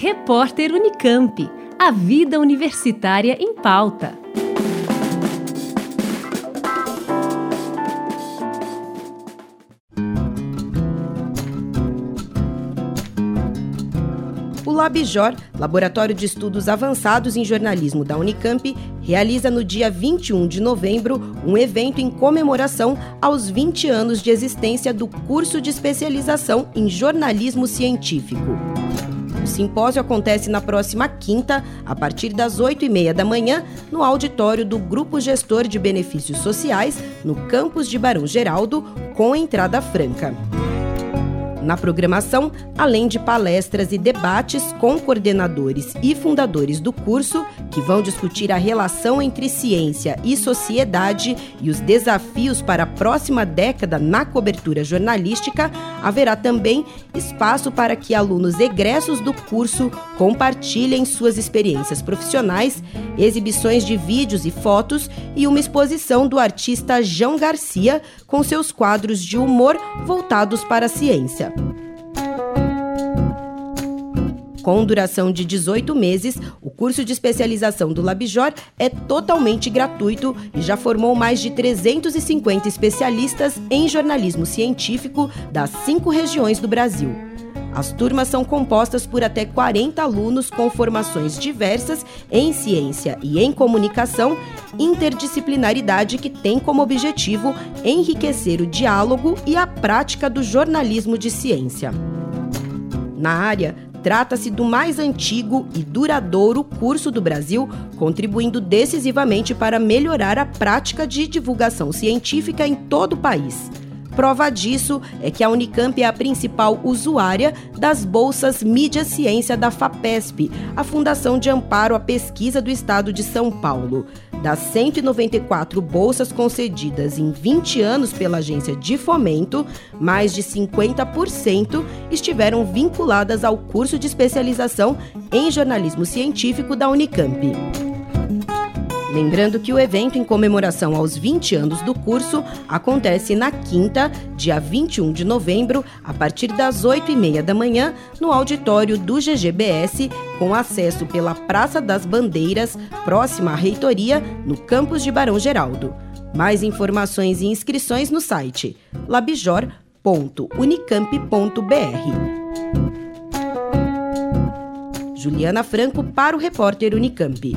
Repórter Unicamp. A vida universitária em pauta. O Labjor, Laboratório de Estudos Avançados em Jornalismo da Unicamp, realiza no dia 21 de novembro um evento em comemoração aos 20 anos de existência do curso de especialização em jornalismo científico. Simpósio acontece na próxima quinta, a partir das 8 e meia da manhã, no auditório do Grupo Gestor de Benefícios Sociais, no campus de Barão Geraldo, com entrada franca. Na programação, além de palestras e debates com coordenadores e fundadores do curso, que vão discutir a relação entre ciência e sociedade e os desafios para a próxima década na cobertura jornalística, haverá também espaço para que alunos egressos do curso compartilhem suas experiências profissionais, exibições de vídeos e fotos e uma exposição do artista João Garcia com seus quadros de humor voltados para a ciência. Com duração de 18 meses, o curso de especialização do Labjor é totalmente gratuito e já formou mais de 350 especialistas em jornalismo científico das cinco regiões do Brasil. As turmas são compostas por até 40 alunos com formações diversas em ciência e em comunicação, interdisciplinaridade que tem como objetivo enriquecer o diálogo e a prática do jornalismo de ciência. Na área, Trata-se do mais antigo e duradouro curso do Brasil, contribuindo decisivamente para melhorar a prática de divulgação científica em todo o país. Prova disso é que a Unicamp é a principal usuária das bolsas Mídia Ciência da FAPESP, a Fundação de Amparo à Pesquisa do Estado de São Paulo. Das 194 bolsas concedidas em 20 anos pela agência de fomento, mais de 50% estiveram vinculadas ao curso de especialização em jornalismo científico da Unicamp. Lembrando que o evento em comemoração aos 20 anos do curso acontece na quinta, dia 21 de novembro, a partir das 8 e meia da manhã, no auditório do GGBS, com acesso pela Praça das Bandeiras, próxima à reitoria, no campus de Barão Geraldo. Mais informações e inscrições no site labjor.unicamp.br. Juliana Franco para o repórter Unicamp.